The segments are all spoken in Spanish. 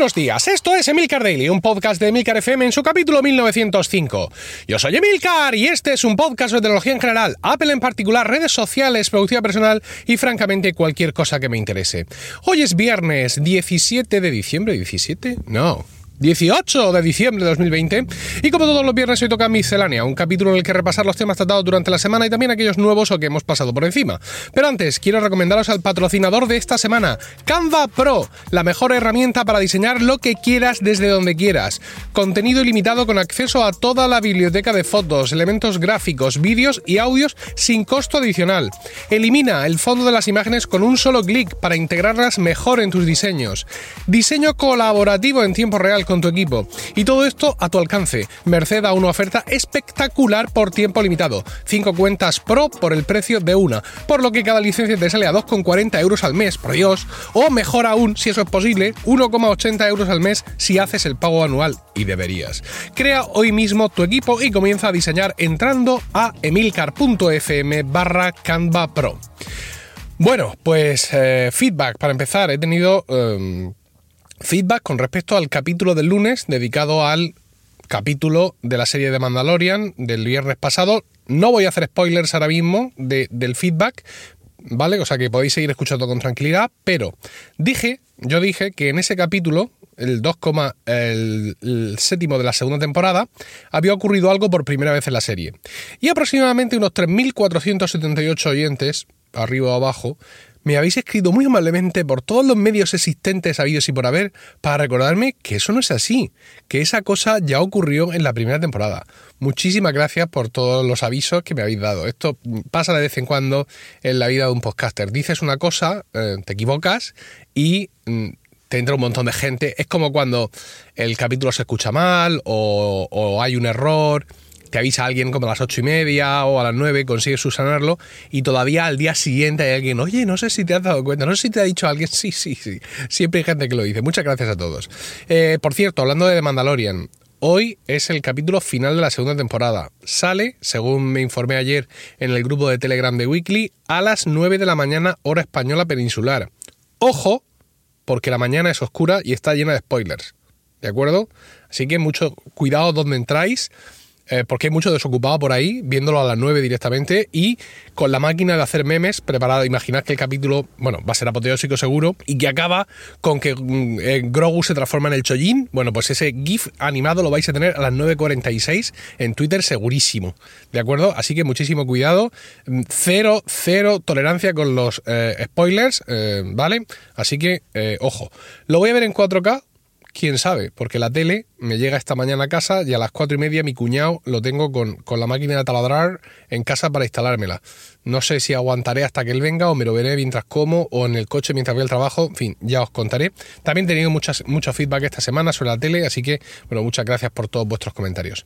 Buenos días, esto es Emilcar Daily, un podcast de Emilcar FM en su capítulo 1905. Yo soy Emilcar y este es un podcast de tecnología en general, Apple en particular, redes sociales, producción personal y francamente cualquier cosa que me interese. Hoy es viernes 17 de diciembre, ¿17? No, 18 de diciembre de 2020. Y como todos los viernes, hoy toca Miscelánea, un capítulo en el que repasar los temas tratados durante la semana y también aquellos nuevos o que hemos pasado por encima. Pero antes, quiero recomendaros al patrocinador de esta semana, Canva Pro, la mejor herramienta para diseñar lo que quieras desde donde quieras. Contenido ilimitado con acceso a toda la biblioteca de fotos, elementos gráficos, vídeos y audios sin costo adicional. Elimina el fondo de las imágenes con un solo clic para integrarlas mejor en tus diseños. Diseño colaborativo en tiempo real con tu equipo. Y todo esto a tu alcance, merced a una oferta espectacular por tiempo limitado. 5 cuentas Pro por el precio de una, por lo que cada licencia te sale a 2,40 euros al mes, por Dios. O mejor aún, si eso es posible, 1,80 euros al mes si haces el pago anual, y deberías. Crea hoy mismo tu equipo y comienza a diseñar entrando a emilcar.fm barra Canva Pro. Bueno, pues eh, feedback para empezar. He tenido em, feedback con respecto al capítulo del lunes dedicado al capítulo de la serie de Mandalorian del viernes pasado. No voy a hacer spoilers ahora mismo del feedback, ¿vale? O sea que podéis seguir escuchando con tranquilidad, pero dije, yo dije que en ese capítulo, el 2, el, séptimo de la segunda temporada, había ocurrido algo por primera vez en la serie. Y aproximadamente unos 3.478 oyentes, arriba o abajo, me habéis escrito muy amablemente por todos los medios existentes habidos y por haber para recordarme que eso no es así, que esa cosa ya ocurrió en la primera temporada. Muchísimas gracias por todos los avisos que me habéis dado. Esto pasa de vez en cuando en la vida de un podcaster. Dices una cosa, eh, te equivocas y mm, te entra un montón de gente. Es como cuando el capítulo se escucha mal o, o hay un error te avisa alguien como a las ocho y media o a las nueve, consigues subsanarlo y todavía al día siguiente hay alguien, oye, no sé si te has dado cuenta, no sé si te ha dicho alguien, sí, sí, sí, siempre hay gente que lo dice. Muchas gracias a todos. Eh, por cierto, hablando de The Mandalorian, Hoy es el capítulo final de la segunda temporada. Sale, según me informé ayer en el grupo de Telegram de Weekly, a las 9 de la mañana hora española peninsular. Ojo, porque la mañana es oscura y está llena de spoilers. ¿De acuerdo? Así que mucho cuidado donde entráis eh, porque hay mucho desocupado por ahí, viéndolo a las 9 directamente y con la máquina de hacer memes preparada. Imaginad que el capítulo, bueno, va a ser apoteósico seguro y que acaba con que mm, eh, Grogu se transforma en el Chollín. Bueno, pues ese GIF animado lo vais a tener a las 9.46 en Twitter segurísimo. ¿De acuerdo? Así que muchísimo cuidado. Mm, cero, cero tolerancia con los eh, spoilers, ¿vale? Así que, ojo. Lo voy a ver en 4K quién sabe, porque la tele me llega esta mañana a casa y a las cuatro y media mi cuñado lo tengo con, la máquina de taladrar en casa para instalármela. No sé si aguantaré hasta que él venga o me lo veré mientras como o en el coche mientras voy al trabajo, en fin, ya os contaré. También he tenido muchas, mucho feedback esta semana sobre la tele, así que, bueno, muchas gracias por todos vuestros comentarios.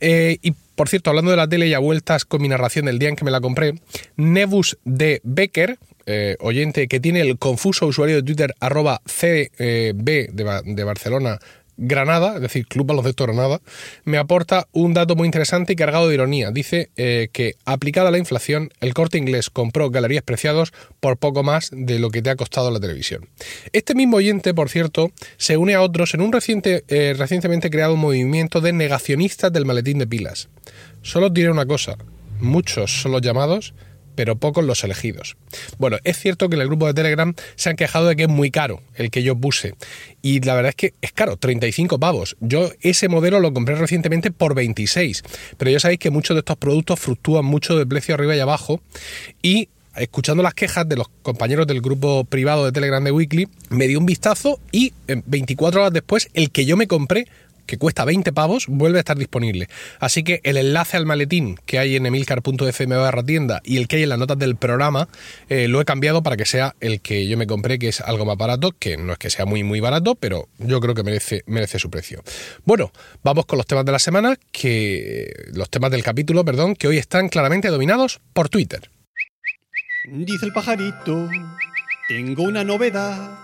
Eh, y por cierto, hablando de la tele y a vueltas con mi narración del día en que me la compré, Nebus de Becker, eh, oyente que tiene el confuso usuario de Twitter arroba CB de, de Barcelona Granada, es decir, Club Baloncesto Granada, me aporta un dato muy interesante y cargado de ironía. Dice eh, que, aplicada la inflación, el corte inglés compró galerías preciados por poco más de lo que te ha costado la televisión. Este mismo oyente, por cierto, se une a otros en un reciente, eh, recientemente creado movimiento de negacionistas del maletín de pilas. Solo diré una cosa: muchos son los llamados pero pocos los elegidos. Bueno, es cierto que en el grupo de Telegram se han quejado de que es muy caro el que yo puse. Y la verdad es que es caro, 35 pavos. Yo ese modelo lo compré recientemente por 26. Pero ya sabéis que muchos de estos productos fluctúan mucho de precio arriba y abajo. Y escuchando las quejas de los compañeros del grupo privado de Telegram de Weekly, me di un vistazo y 24 horas después el que yo me compré que cuesta 20 pavos, vuelve a estar disponible. Así que el enlace al maletín que hay en emilcar.fm barra tienda y el que hay en las notas del programa, eh, lo he cambiado para que sea el que yo me compré, que es algo más barato, que no es que sea muy muy barato, pero yo creo que merece, merece su precio. Bueno, vamos con los temas de la semana, que los temas del capítulo, perdón, que hoy están claramente dominados por Twitter. Dice el pajarito, tengo una novedad.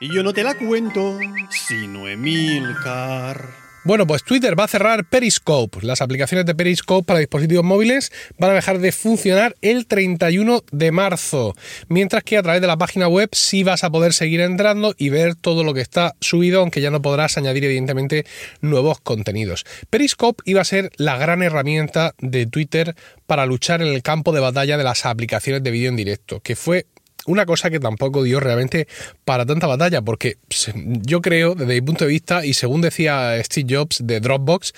Y yo no te la cuento, sino Emilcar. Bueno, pues Twitter va a cerrar Periscope. Las aplicaciones de Periscope para dispositivos móviles van a dejar de funcionar el 31 de marzo, mientras que a través de la página web sí vas a poder seguir entrando y ver todo lo que está subido, aunque ya no podrás añadir evidentemente nuevos contenidos. Periscope iba a ser la gran herramienta de Twitter para luchar en el campo de batalla de las aplicaciones de vídeo en directo, que fue una cosa que tampoco dio realmente para tanta batalla, porque yo creo, desde mi punto de vista, y según decía Steve Jobs de Dropbox,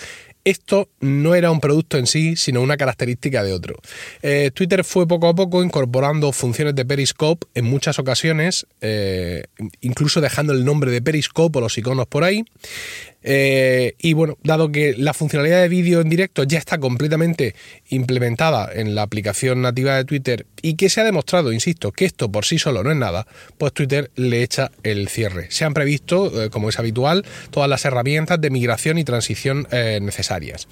esto no era un producto en sí, sino una característica de otro. Eh, Twitter fue poco a poco incorporando funciones de Periscope en muchas ocasiones, eh, incluso dejando el nombre de Periscope o los iconos por ahí. Eh, y bueno, dado que la funcionalidad de vídeo en directo ya está completamente implementada en la aplicación nativa de Twitter y que se ha demostrado, insisto, que esto por sí solo no es nada, pues Twitter le echa el cierre. Se han previsto, eh, como es habitual, todas las herramientas de migración y transición eh, necesarias.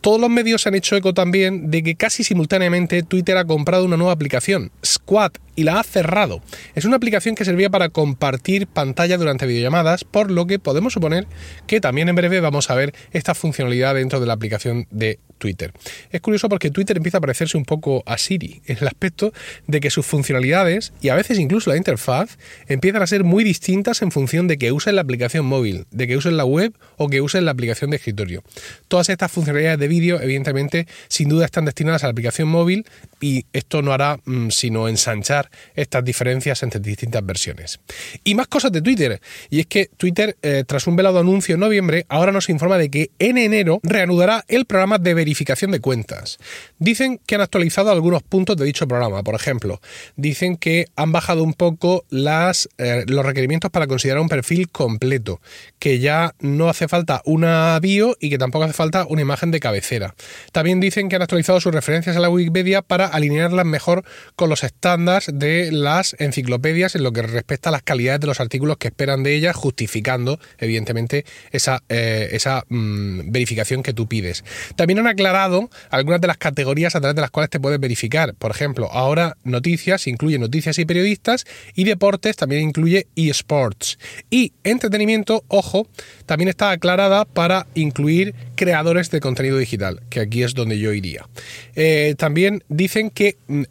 Todos los medios han hecho eco también de que casi simultáneamente Twitter ha comprado una nueva aplicación, Squad, y la ha cerrado. Es una aplicación que servía para compartir pantalla durante videollamadas, por lo que podemos suponer que también en breve vamos a ver esta funcionalidad dentro de la aplicación de Twitter. Es curioso porque Twitter empieza a parecerse un poco a Siri en el aspecto de que sus funcionalidades y a veces incluso la interfaz empiezan a ser muy distintas en función de que usen la aplicación móvil, de que usen la web o que usen la aplicación de escritorio. Todas estas funcionalidades de vídeo, evidentemente, sin duda están destinadas a la aplicación móvil y esto no hará mm, sino ensanchar estas diferencias entre distintas versiones. Y más cosas de Twitter, y es que Twitter, eh, tras un velado anuncio en noviembre, ahora nos informa de que en enero reanudará el programa de verificación de cuentas. Dicen que han actualizado algunos puntos de dicho programa. Por ejemplo, dicen que han bajado un poco las, eh, los requerimientos para considerar un perfil completo, que ya no hace falta una bio y que tampoco hace falta una imagen de cabecera. También dicen que han actualizado sus referencias a la Wikipedia para alinearlas mejor con los estándares de las enciclopedias en lo que respecta a las calidades de los artículos que esperan de ellas, justificando, evidentemente, esa, eh, esa mm, verificación que tú pides. También han aclarado algunas de las categorías a través de las cuales te puedes verificar. Por ejemplo, ahora noticias incluye noticias y periodistas y deportes también incluye eSports. Y entretenimiento, ojo, también está aclarada para incluir creadores de contenido digital, que aquí es donde yo iría. Eh, también que mm,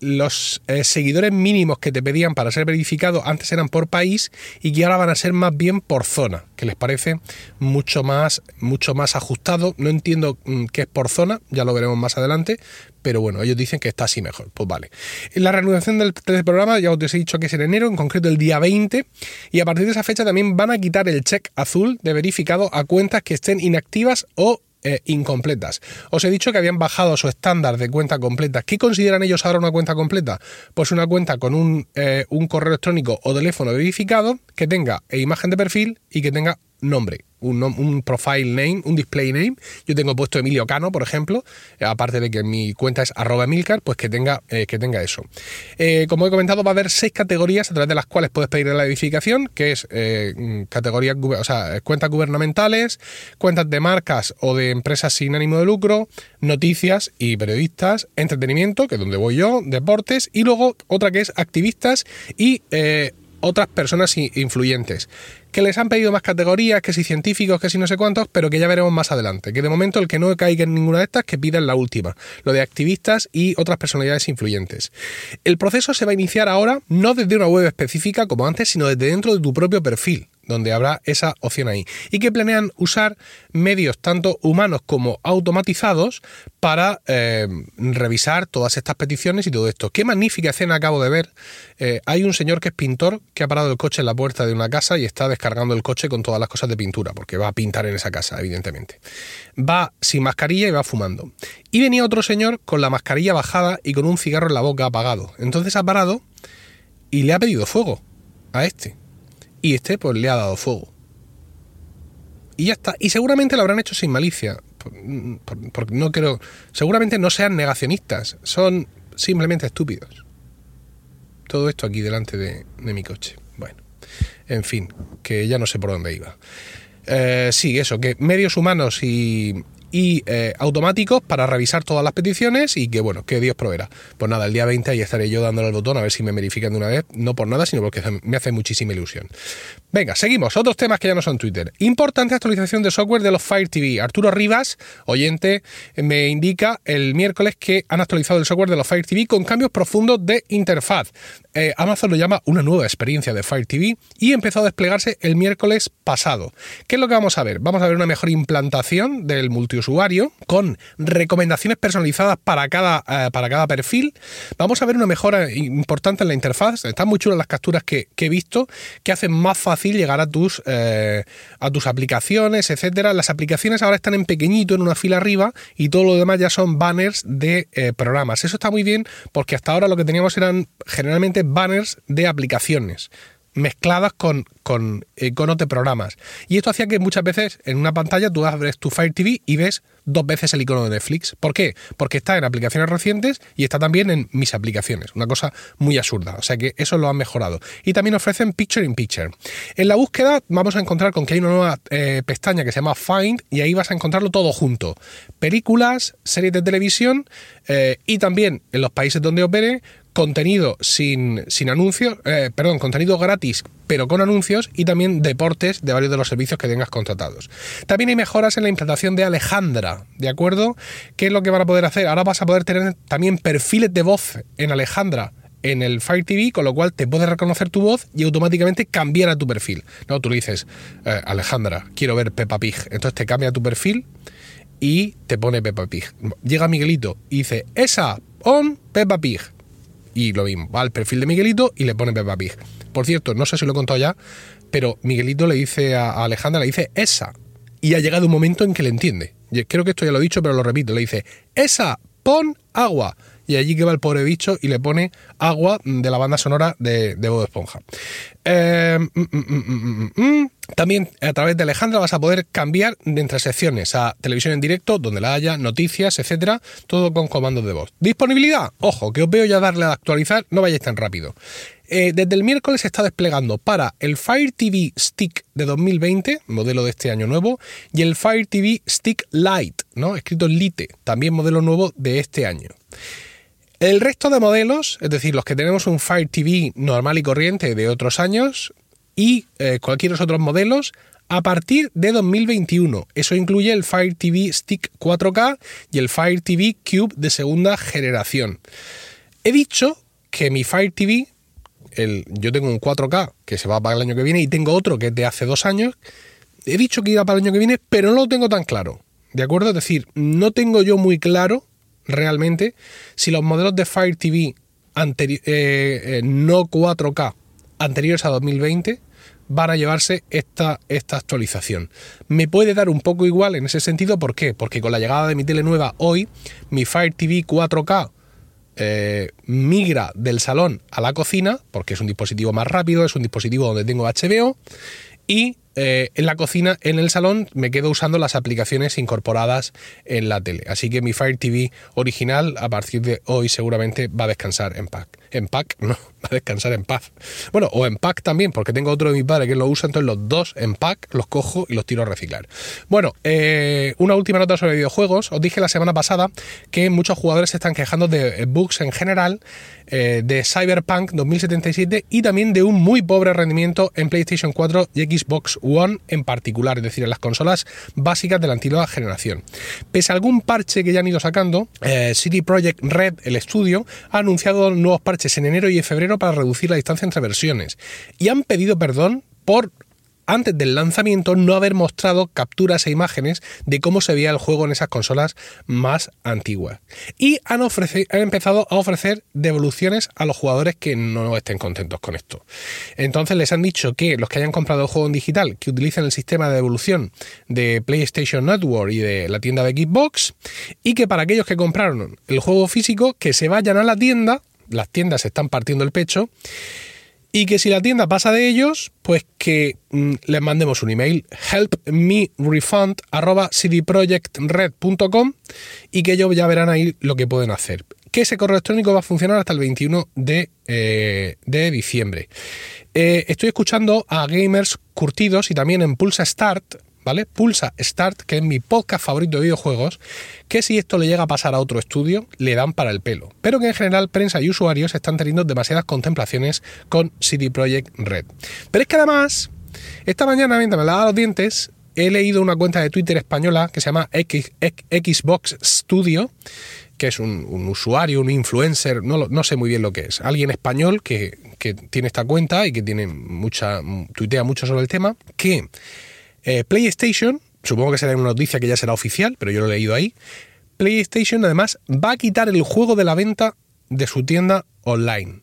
los eh, seguidores mínimos que te pedían para ser verificado antes eran por país y que ahora van a ser más bien por zona, que les parece mucho más, mucho más ajustado. No entiendo mm, qué es por zona, ya lo veremos más adelante, pero bueno, ellos dicen que está así mejor. Pues vale. La reanudación del, programa, ya os he dicho que es en enero, en concreto el día 20, y a partir de esa fecha también van a quitar el check azul de verificado a cuentas que estén inactivas o eh, incompletas. Os he dicho que habían bajado su estándar de cuenta completa. ¿Qué consideran ellos ahora una cuenta completa? Pues una cuenta con un, eh, un correo electrónico o teléfono verificado que tenga imagen de perfil y que tenga nombre un, profile name, un display name. Yo tengo puesto Emilio Cano, por ejemplo, eh, aparte de que mi cuenta es arroba Emilcar, pues que tenga, eh, que tenga eso. Eh, como he comentado, va a haber seis categorías a través de las cuales puedes pedir la edificación, que es categorías, o sea, cuentas gubernamentales, cuentas de marcas o de empresas sin ánimo de lucro, noticias y periodistas, entretenimiento, que es donde voy yo, deportes, y luego otra que es activistas y otras personas influyentes que les han pedido más categorías, que si científicos, que si no sé cuántos, pero que ya veremos más adelante. Que de momento el que no caiga en ninguna de estas, que pida en la última, lo de activistas y otras personalidades influyentes. El proceso se va a iniciar ahora no desde una web específica como antes, sino desde dentro de tu propio perfil donde habrá esa opción ahí. Y que planean usar medios tanto humanos como automatizados para eh, revisar todas estas peticiones y todo esto. Qué magnífica escena acabo de ver. Eh, hay un señor que es pintor que ha parado el coche en la puerta de una casa y está descargando el coche con todas las cosas de pintura, porque va a pintar en esa casa, evidentemente. Va sin mascarilla y va fumando. Y venía otro señor con la mascarilla bajada y con un cigarro en la boca apagado. Entonces ha parado y le ha pedido fuego a este y este pues le ha dado fuego. Y ya está. Y seguramente lo habrán hecho sin malicia. Porque no creo. Seguramente no sean negacionistas. Son simplemente estúpidos. Todo esto aquí delante de, mi coche. Bueno. En fin. Que ya no sé por dónde iba. Eh, sí, eso. Que medios humanos y, y eh, automáticos para revisar todas las peticiones y que, bueno, que Dios proveerá. Pues nada, el día 20 ahí estaré yo dándole al botón a ver si me verifican de una vez, no por nada, sino porque me hace muchísima ilusión. Venga, seguimos. Otros temas que ya no son Twitter. Importante actualización de software de los Fire TV. Arturo Rivas, oyente, me indica el miércoles que han actualizado el software de los Fire TV con cambios profundos de interfaz. Eh, Amazon lo llama una nueva experiencia de Fire TV y empezó a desplegarse el miércoles pasado. ¿Qué es lo que vamos a ver? Vamos a ver una mejor implantación del multiusuario con recomendaciones personalizadas para cada, eh, para cada perfil. Vamos a ver una mejora importante en la interfaz. Están muy chulas las capturas que, he visto que hacen más fácil llegar a tus, eh, a tus aplicaciones, etcétera. Las aplicaciones ahora están en pequeñito en una fila arriba y todo lo demás ya son banners de programas. Eso está muy bien porque hasta ahora lo que teníamos eran generalmente banners de aplicaciones mezcladas con, con iconos de programas. Y esto hacía que muchas veces en una pantalla tú abres tu Fire TV y ves dos veces el icono de Netflix. ¿Por qué? Porque está en aplicaciones recientes y está también en mis aplicaciones. Una cosa muy absurda. O sea que eso lo han mejorado. Y también ofrecen Picture in Picture. En la búsqueda vamos a encontrar con que hay una nueva eh, pestaña que se llama Find y ahí vas a encontrarlo todo junto. Películas, series de televisión eh, y también en los países donde opere contenido sin, sin anuncios, eh, perdón, contenido gratis pero con anuncios y también deportes de varios de los servicios que tengas contratados. También hay mejoras en la implantación de Alejandra, ¿de acuerdo? ¿Qué es lo que van a poder hacer? Ahora vas a poder tener también perfiles de voz en Alejandra en el Fire TV, con lo cual te puede reconocer tu voz y automáticamente cambiar a tu perfil. No, tú le dices, eh, Alejandra, quiero ver Peppa Pig. Entonces te cambia tu perfil y te pone Peppa Pig. Llega Miguelito y dice, esa, on Peppa Pig y lo mismo, va al perfil de Miguelito y le pone Peppa Pig. Por cierto, no sé si lo he contado ya, pero Miguelito le dice a Alejandra, le dice esa. Y ha llegado un momento en que le entiende. Creo que esto ya lo he dicho, pero lo repito. Le dice, esa, pon agua. Y allí que va el pobre bicho y le pone agua de la banda sonora de, de Bob Esponja. Eh, mm, mm, mm, también a través de Alejandra vas a poder cambiar de entre secciones a televisión en directo, donde la haya, noticias, etcétera, todo con comandos de voz. Disponibilidad, ojo, que os veo ya darle a actualizar, no vayáis tan rápido. Eh, desde el miércoles se está desplegando para el Fire TV Stick de 2020, modelo de este año nuevo, y el Fire TV Stick Lite, ¿no? escrito Lite, también modelo nuevo de este año. El resto de modelos, es decir, los que tenemos un Fire TV normal y corriente de otros años, y eh, cualquier otros modelos a partir de 2021. Eso incluye el Fire TV Stick 4K y el Fire TV Cube de segunda generación. He dicho que mi Fire TV, el, yo tengo un 4K que se va para el año que viene y tengo otro que es de hace dos años. He dicho que iba para el año que viene, pero no lo tengo tan claro. ¿De acuerdo? Es decir, no tengo yo muy claro realmente si los modelos de Fire TV eh, eh, no 4K anteriores a 2020 van a llevarse esta, esta actualización. Me puede dar un poco igual en ese sentido, ¿por qué? Porque con la llegada de mi tele nueva hoy, mi Fire TV 4K eh, migra del salón a la cocina, porque es un dispositivo más rápido, es un dispositivo donde tengo HBO, y eh, en la cocina, en el salón, me quedo usando las aplicaciones incorporadas en la tele. Así que mi Fire TV original, a partir de hoy, seguramente va a descansar en pack. En pack, no, va a descansar en paz. Bueno, o en pack también, porque tengo otro de mi padre que lo usa, entonces los dos en pack los cojo y los tiro a reciclar. Bueno, eh, una última nota sobre videojuegos. Os dije la semana pasada que muchos jugadores se están quejando de bugs en general, eh, de Cyberpunk 2077 y también de un muy pobre rendimiento en PlayStation 4 y Xbox One en particular, es decir, en las consolas básicas de la antigua generación. Pese a algún parche que ya han ido sacando, eh, City Project Red, el estudio, ha anunciado nuevos parches en enero y en febrero para reducir la distancia entre versiones y han pedido perdón por antes del lanzamiento no haber mostrado capturas e imágenes de cómo se veía el juego en esas consolas más antiguas. Y han, han, empezado a ofrecer devoluciones a los jugadores que no estén contentos con esto. Entonces les han dicho que los que hayan comprado el juego en digital, que utilicen el sistema de devolución de PlayStation Network y de la tienda de Xbox, y que para aquellos que compraron el juego físico, que se vayan a la tienda, las tiendas se están partiendo el pecho, y que si la tienda pasa de ellos, pues que mm, les mandemos un email helpmerefund@cdprojectred.com y que ellos ya verán ahí lo que pueden hacer. Que ese correo electrónico va a funcionar hasta el 21 de, eh, de diciembre. Eh, estoy escuchando a gamers curtidos y también en Pulsa Start ¿vale? Pulsa Start, que es mi podcast favorito de videojuegos, que si esto le llega a pasar a otro estudio, le dan para el pelo. Pero que en general prensa y usuarios están teniendo demasiadas contemplaciones con CD Projekt Red. Pero es que además, esta mañana mientras me lavaba los dientes, he leído una cuenta de Twitter española que se llama Xbox Studio, que es un, usuario, un influencer, no, no, sé muy bien lo que es. Alguien español que, que, tiene esta cuenta y que tiene mucha, tuitea mucho sobre el tema, que eh, PlayStation, supongo que será una noticia que ya será oficial, pero yo lo he leído ahí, PlayStation además va a quitar el juego de la venta de su tienda online.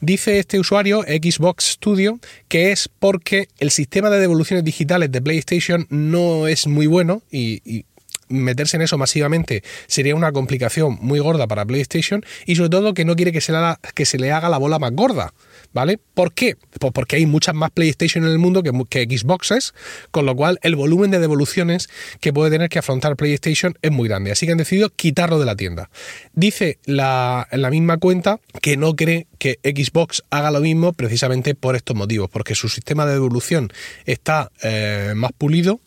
Dice este usuario, Xbox Studio, que es porque el sistema de devoluciones digitales de PlayStation no es muy bueno y, meterse en eso masivamente sería una complicación muy gorda para PlayStation y sobre todo que no quiere que se, que se le haga la bola más gorda. ¿Vale? ¿Por qué? Pues porque hay muchas más PlayStation en el mundo que, Xboxes, con lo cual el volumen de devoluciones que puede tener que afrontar PlayStation es muy grande. Así que han decidido quitarlo de la tienda. Dice la, la misma cuenta que no cree que Xbox haga lo mismo precisamente por estos motivos, porque su sistema de devolución está eh, más pulido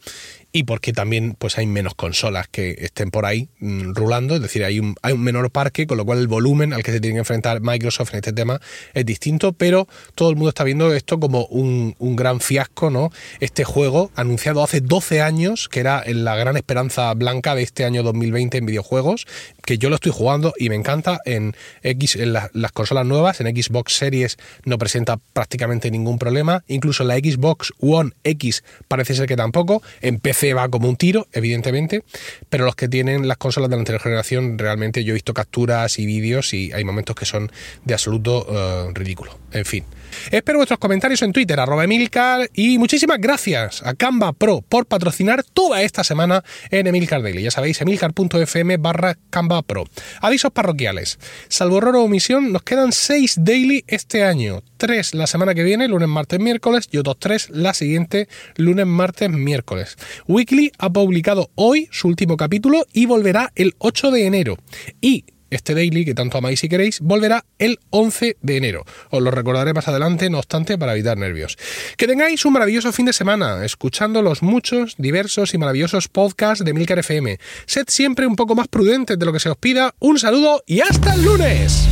y porque también pues hay menos consolas que estén por ahí mm, rulando, es decir, hay un, hay un menor parque, con lo cual el volumen al que se tiene que enfrentar Microsoft en este tema es distinto, pero todo el mundo está viendo esto como un, un gran fiasco, ¿no? Este juego anunciado hace 12 años, que era la gran esperanza blanca de este año 2020 en videojuegos, que yo lo estoy jugando y me encanta en X en las consolas nuevas, en Xbox Series no presenta prácticamente ningún problema, incluso la Xbox One X parece ser que tampoco, en PC va como un tiro, evidentemente, pero los que tienen las consolas de la anterior generación realmente yo he visto capturas y vídeos y hay momentos que son de absoluto eh, ridículo. En fin. Espero vuestros comentarios en Twitter, arroba Emilcar, y muchísimas gracias a Canva Pro por patrocinar toda esta semana en Emilcar Daily. Ya sabéis, emilcar.fm barra Canva Pro. Avisos parroquiales. Salvo error o omisión, nos quedan 6 daily este año. 3 la semana que viene, lunes, martes, miércoles, y otros 3 la siguiente, lunes, martes, miércoles. Weekly ha publicado hoy su último capítulo y volverá el 8 de enero. Y este daily, que tanto amáis si queréis, volverá el 11 de enero. Os lo recordaré más adelante, no obstante, para evitar nervios. Que tengáis un maravilloso fin de semana, escuchando los muchos, diversos y maravillosos podcasts de Milcar FM. Sed siempre un poco más prudentes de lo que se os pida. Un saludo y hasta el lunes.